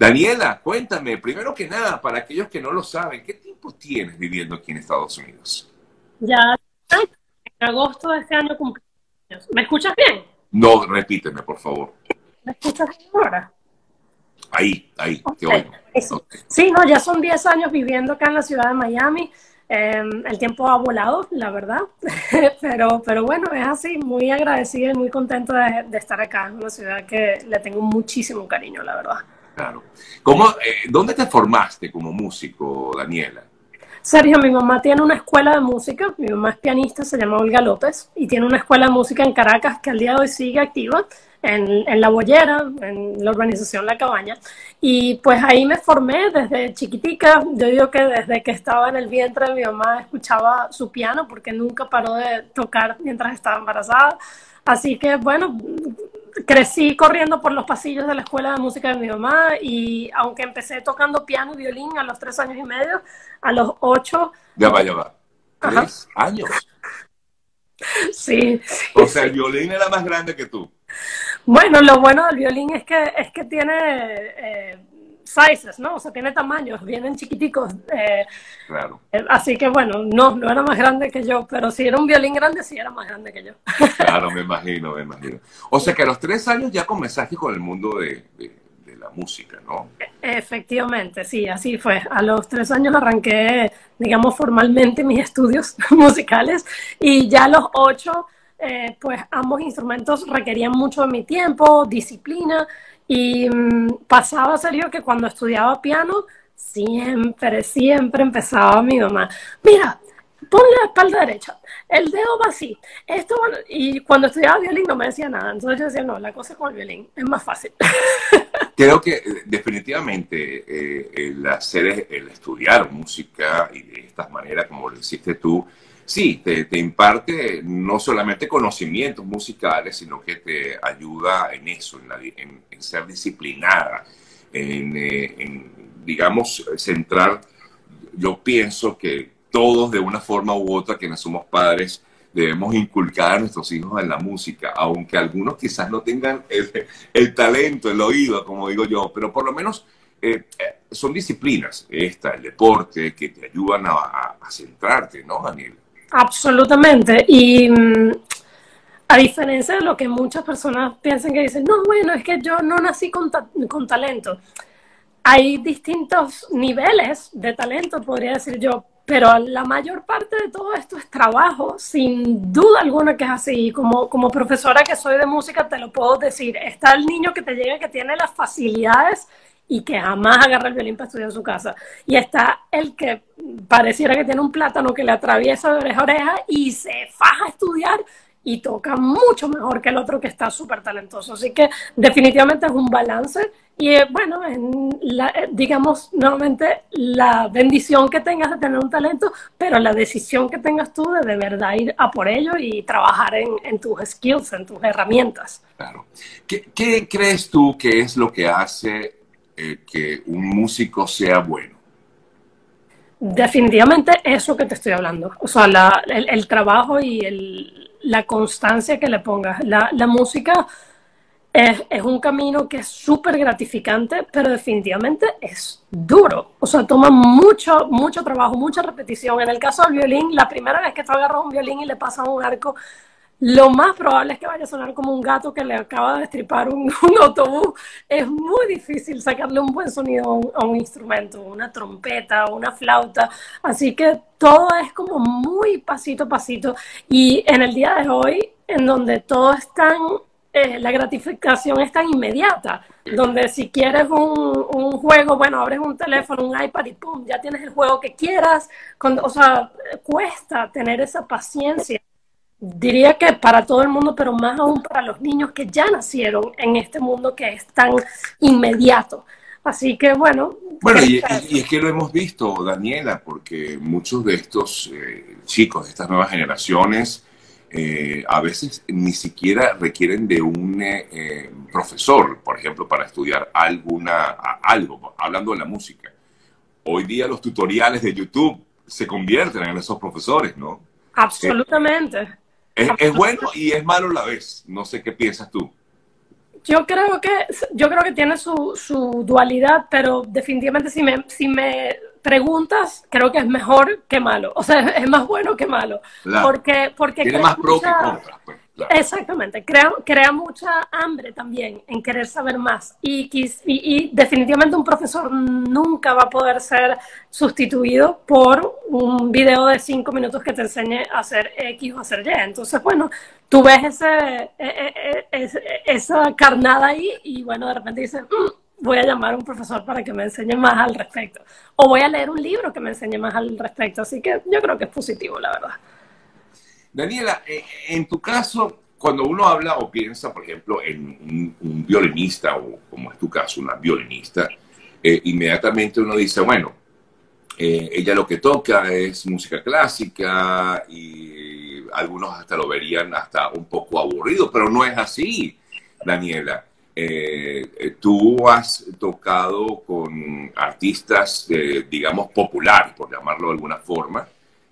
Daniela, cuéntame, primero que nada, para aquellos que no lo saben, ¿qué tiempo tienes viviendo aquí en Estados Unidos? Ya en agosto de este año cumpleaños. ¿Me escuchas bien? No, repíteme, por favor. ¿Me escuchas bien ahora? Ahí, ahí, te Ok. oigo. Sí. Ok. Sí, no, ya son 10 años viviendo acá en la ciudad de Miami. Eh, el tiempo ha volado, la verdad, pero, pero bueno, es así, muy agradecida y muy contenta de, de estar acá en una ciudad que le tengo muchísimo cariño, la verdad. Claro. ¿Cómo, eh, ¿Dónde te formaste como músico, Daniela? Sergio, mi mamá tiene una escuela de música, mi mamá es pianista, se llama Olga López, y tiene una escuela de música en Caracas que al día de hoy sigue activa, en, en La Bollera, en la urbanización La Cabaña, y pues ahí me formé desde chiquitica, yo digo que desde que estaba en el vientre de mi mamá escuchaba su piano, porque nunca paró de tocar mientras estaba embarazada, así que bueno, crecí corriendo por los pasillos de la escuela de música de mi mamá y aunque empecé tocando piano y violín a los tres años y medio, a los ocho, Ya va, ya va. Ajá. Tres años. sí. O sea, el violín era más grande que tú. Bueno, lo bueno del violín es que, es que tiene eh, sizes, ¿no? O sea, tiene tamaños, vienen chiquiticos. eh, Claro. eh, así que bueno, no, no era más grande que yo, pero si era un violín grande, sí era más grande que yo. Claro, me imagino, me imagino. O sea que a los tres años ya comenzaste con el mundo de, de- de la música, ¿no? Efectivamente, sí, así fue. A los tres años arranqué, digamos, formalmente mis estudios musicales y ya a los ocho, eh, pues ambos instrumentos requerían mucho de mi tiempo, disciplina y mm, pasaba serio que cuando estudiaba piano, siempre, siempre empezaba mi mamá, mira, pon la espalda derecha, el dedo va así, esto va-". y cuando estudiaba violín no me decía nada, entonces yo decía, no, la cosa con el violín, es más fácil. Creo que eh, definitivamente eh, el hacer, el estudiar música y de esta manera como lo hiciste tú, sí, te, te imparte no solamente conocimientos musicales, sino que te ayuda en eso, en, la ser disciplinada, en, eh, en, digamos, centrar. Yo pienso que todos de una forma u otra, quienes somos padres, debemos inculcar a nuestros hijos en la música, aunque algunos quizás no tengan el, talento, el oído, como digo yo, pero por lo menos eh, eh, son disciplinas, esta, el deporte, que te ayudan a centrarte, ¿no, Daniel? Absolutamente. Y mm, a diferencia de lo que muchas personas piensan que dicen, no, bueno, es que yo no nací con, ta- con talento. Hay distintos niveles de talento, podría decir yo, pero la mayor parte de todo esto es trabajo, sin duda alguna que es así. Como, como profesora que soy de música, te lo puedo decir. Está el niño que te llega, que tiene las facilidades y que jamás agarra el violín para estudiar en su casa. Y está el que pareciera que tiene un plátano que le atraviesa de oreja a oreja y se faja a estudiar y toca mucho mejor que el otro que está súper talentoso. Así que definitivamente es un balance y eh, bueno, en la, eh, digamos nuevamente la bendición que tengas de tener un talento, pero la decisión que tengas tú de de verdad ir a por ello y trabajar en, en tus skills, en tus herramientas. Claro. ¿Qué, qué crees tú que es lo que hace eh, que un músico sea bueno? Definitivamente eso que te estoy hablando. O sea, el, trabajo y la constancia que le pongas. La, música es, es un camino que es súper gratificante, pero definitivamente es duro. O sea, toma mucho, mucho trabajo, mucha repetición. En el caso del violín, la primera vez que tú agarras un violín y le pasas un arco, lo más probable es que vaya a sonar como un gato que le acaba de destripar un, autobús. Es muy difícil sacarle un buen sonido a un, instrumento, una trompeta, una flauta. Así que todo es como muy pasito a pasito. Y en el día de hoy, en donde todo es tan, eh, la gratificación es tan inmediata, donde si quieres un, juego, bueno, abres un teléfono, un iPad y pum, ya tienes el juego que quieras. O sea, cuesta tener esa paciencia diría que para todo el mundo, pero más aún para los niños que ya nacieron en este mundo que es tan inmediato. Así que bueno. Bueno, y, es que lo hemos visto, Daniela, porque muchos de estos eh, chicos, de estas nuevas generaciones, eh, a veces ni siquiera requieren de un eh, eh, profesor, por ejemplo, para estudiar alguna, algo, hablando de la música. Hoy día los tutoriales de YouTube se convierten en esos profesores, ¿no? absolutamente. Es, es bueno y es malo a la vez. No sé qué piensas tú. yo creo que yo creo que tiene su, su dualidad, pero definitivamente si me, si me preguntas, creo que es mejor que malo. O sea, es más bueno que malo. Porque, porque tiene más pro que contra. Pues. Exactamente, crea, crea mucha hambre también en querer saber más y, y, definitivamente un profesor nunca va a poder ser sustituido por un video de cinco minutos que te enseñe a hacer X o a hacer Y. Entonces, bueno, tú ves e, e, e, esa carnada ahí y bueno, de repente dices, mm, voy a llamar a un profesor para que me enseñe más al respecto. O voy a leer un libro que me enseñe más al respecto. Así que yo creo que es positivo, la verdad. Daniela, eh, en tu caso, cuando uno habla o piensa, por ejemplo, en un, violinista, o como es tu caso, una violinista, eh, inmediatamente uno dice, bueno, eh, ella lo que toca es música clásica y algunos hasta lo verían hasta un poco aburrido, pero no es así, Daniela. tú has tocado con artistas, digamos, populares, por llamarlo de alguna forma,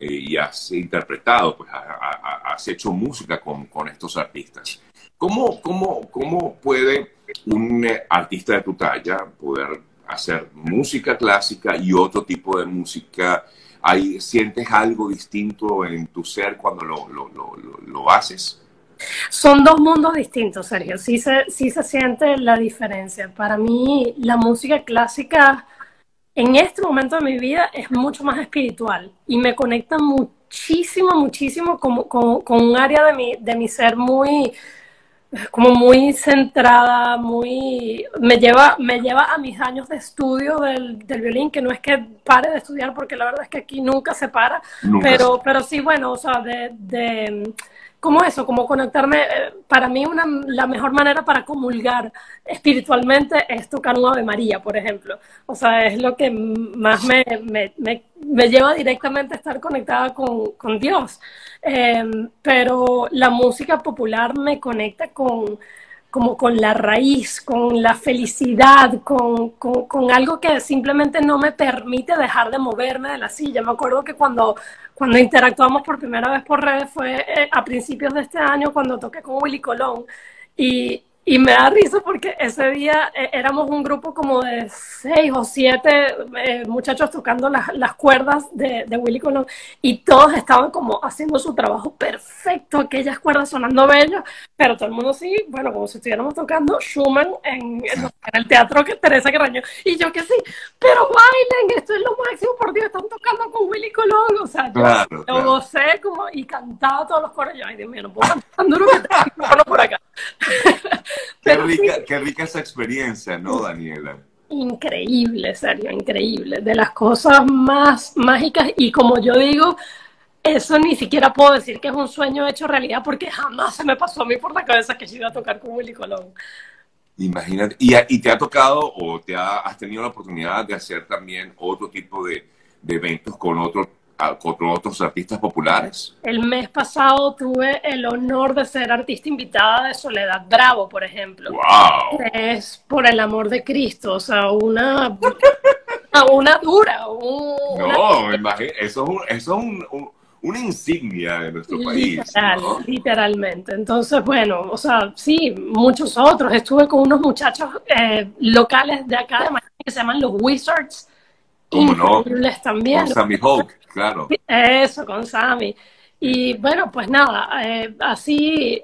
eh, y has interpretado, pues has hecho música con, con estos artistas. ¿Cómo, cómo, ¿Cómo puede un eh, artista de tu talla poder hacer música clásica y otro tipo de música? ¿Hay, ¿Sientes algo distinto en tu ser cuando lo, lo, lo, lo haces? Son dos mundos distintos, Sergio. Sí se, sí se siente la diferencia. Para mí, la música clásica en este momento de mi vida es mucho más espiritual y me conecta muchísimo, muchísimo con, con, un área de mi, de mi ser muy, como muy centrada, muy, me lleva, me lleva a mis años de estudio del, del violín, que no es que pare de estudiar, porque la verdad es que aquí nunca se para, pero, pero sí, bueno, o sea, de, de como eso, como conectarme, eh, para mí una, la mejor manera para comulgar espiritualmente es tocar un Ave María, por ejemplo. O sea, es lo que más me, me, me, lleva directamente a estar conectada con, con Dios. Em, pero la música popular me conecta con, como con la raíz, con la felicidad, con, con, algo que simplemente no me permite dejar de moverme de la silla. Me acuerdo que cuando, cuando interactuamos por primera vez por redes fue eh, a principios de este año cuando toqué con Willy Colón. Y, y me da risa porque ese día eh, éramos un grupo como de seis o siete eh, muchachos tocando las, las cuerdas de, de, Willy Colón y todos estaban como haciendo su trabajo perfecto, aquellas cuerdas sonando bellas, pero todo el mundo sí, bueno, como si estuviéramos tocando Schumann en, en, el teatro que Teresa Carraño. Y yo que sí, pero bailen, esto es lo máximo, por Dios, están tocando con Willy Colón. O sea, yo, lo gocé como y cantaba todos los coros. Yo, ay Dios mío, no puedo cantar duro que por acá. Qué rica, qué rica esa experiencia, ¿no, Daniela? Increíble, serio, increíble. De las cosas más mágicas y como yo digo, eso ni siquiera puedo decir que es un sueño hecho realidad porque jamás se me pasó a mí por la cabeza que yo iba a tocar con Willy Colón. Imagínate, ¿y, y te ha tocado o te has tenido la oportunidad de hacer también otro tipo de, de eventos con otros con otros artistas populares? El mes pasado tuve el honor de ser artista invitada de Soledad Bravo, por ejemplo. ¡Wow! Es por el amor de Cristo, o sea, una, una dura. no, imagínate, eso es, un, una insignia de nuestro país. Literalmente. Entonces, bueno, o sea, sí, muchos otros. Estuve con unos muchachos eh, locales de acá de Miami que se llaman los Wizards. ¿Cómo no? también. Con Sammy Hawk claro. Eso, con Sammy. Y bueno, pues nada, eh, así,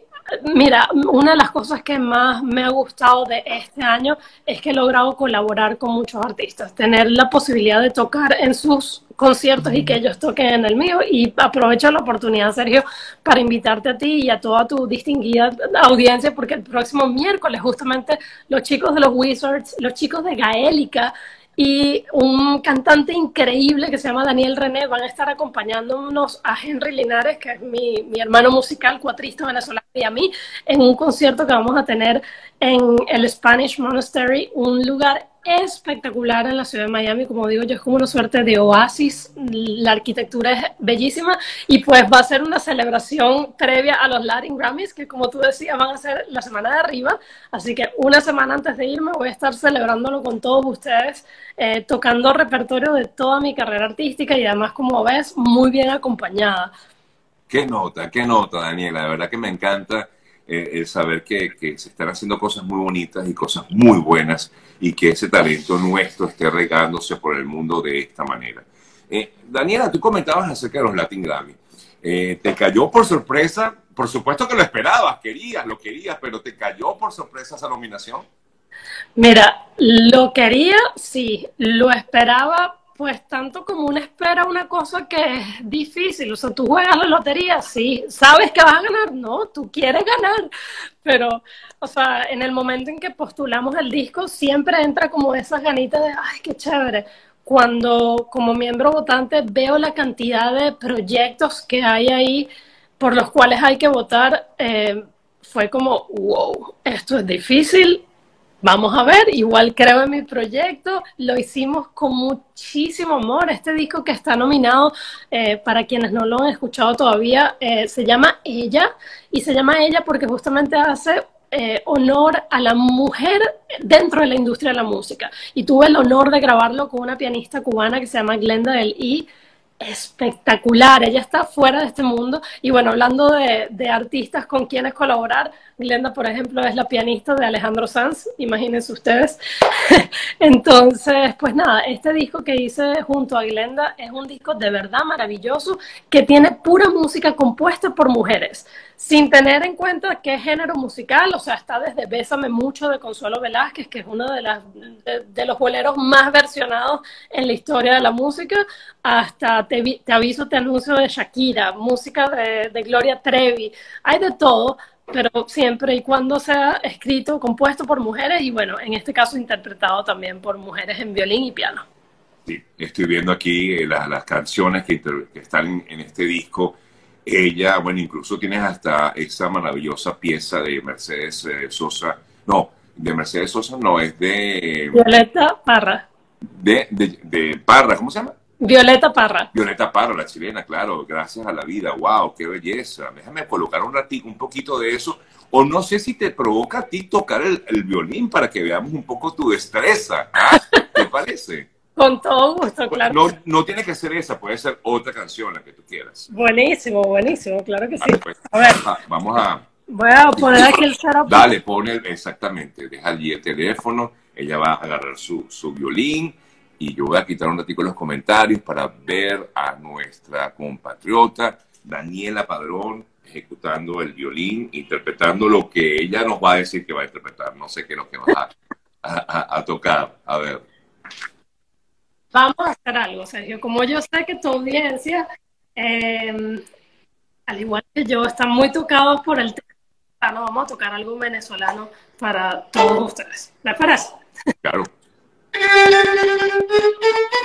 mira, una de las cosas que más me ha gustado de este año es que he logrado colaborar con muchos artistas, tener la posibilidad de tocar en sus conciertos y que ellos toquen en el mío y aprovecho la oportunidad, Sergio, para invitarte a ti y a toda tu distinguida audiencia porque el próximo miércoles justamente los chicos de los Wizards, los chicos de Gaélica y un cantante increíble que se llama Daniel René van a estar acompañándonos a Henry Linares, que es mi, mi, hermano musical, cuatrista venezolano, y a mí en un concierto que vamos a tener en el Spanish Monastery, un lugar espectacular en la ciudad de Miami, como digo yo, es como una suerte de oasis, la arquitectura es bellísima y pues va a ser una celebración previa a los Latin Grammys, que como tú decías van a ser la semana de arriba, así que una semana antes de irme voy a estar celebrándolo con todos ustedes, eh, tocando repertorio de toda mi carrera artística y además, como ves, muy bien acompañada. Qué nota, qué nota, Daniela, de verdad que me encanta eh, el saber que, que, se están haciendo cosas muy bonitas y cosas muy buenas y que ese talento nuestro esté regándose por el mundo de esta manera. Eh, Daniela, tú comentabas acerca de los Latin Grammy. Eh, ¿Te cayó por sorpresa? Por supuesto que lo esperabas, querías, lo querías, pero ¿te cayó por sorpresa esa nominación? Mira, lo quería, sí, lo esperaba, pues tanto como una espera una cosa que es difícil. O sea, tú juegas la lotería, sí, sabes que vas a ganar, no, tú quieres ganar, pero, o sea, en el momento en que postulamos el disco, siempre entra como esas ganitas de, ay, qué chévere. Cuando como miembro votante veo la cantidad de proyectos que hay ahí por los cuales hay que votar, eh, fue como, wow, esto es difícil, Vamos a ver, igual creo en mi proyecto, lo hicimos con muchísimo amor. Este disco que está nominado, eh, para quienes no lo han escuchado todavía, eh, se llama Ella y se llama Ella porque justamente hace eh, honor a la mujer dentro de la industria de la música. Y tuve el honor de grabarlo con una pianista cubana que se llama Glenda del I espectacular, ella está fuera de este mundo. Y bueno, hablando de, de, artistas con quienes colaborar, Glenda, por ejemplo, es la pianista de Alejandro Sanz, imagínense ustedes. Entonces, pues nada, este disco que hice junto a Glenda es un disco de verdad maravilloso que tiene pura música compuesta por mujeres, sin tener en cuenta qué género musical, o sea, está desde Bésame Mucho de Consuelo Velázquez, que es uno de, las, de, los boleros más versionados en la historia de la música, hasta Te, te aviso, te anuncio de Shakira, música de, de Gloria Trevi, hay de todo pero siempre y cuando sea escrito, compuesto por mujeres y bueno, en este caso interpretado también por mujeres en violín y piano. Sí, estoy viendo aquí eh, las canciones que, que, están en este disco. Ella, bueno, incluso tienes hasta esa maravillosa pieza de Mercedes eh, Sosa. No, de Mercedes Sosa no, es de... Violeta Parra. De, de, de Parra, ¿cómo se llama? Violeta Parra. Violeta Parra, la chilena, claro, gracias a la vida, wow, qué belleza. Déjame colocar un ratito, un poquito de eso. O no sé si te provoca a ti tocar el, violín para que veamos un poco tu destreza. ¿Ah? ¿Te parece? Con todo gusto, claro. No, no tiene que ser esa, puede ser otra canción, la que tú quieras. Buenísimo, buenísimo, claro que sí. Pues, a ver. vamos a... Voy a poner aquí el setup. Dale, pone exactamente, deja allí el teléfono, ella va a agarrar su, su violín y yo voy a quitar un ratito los comentarios para ver a nuestra compatriota Daniela Padrón ejecutando el violín, interpretando lo que ella nos va a decir que va a interpretar. No sé qué es lo que va a, tocar. A ver. Vamos a hacer algo, Sergio. Como yo sé que tu audiencia, em, al igual que yo, están muy tocados por el tema, ah, vamos a tocar algo venezolano para todos ustedes. ¿Les parece? Claro.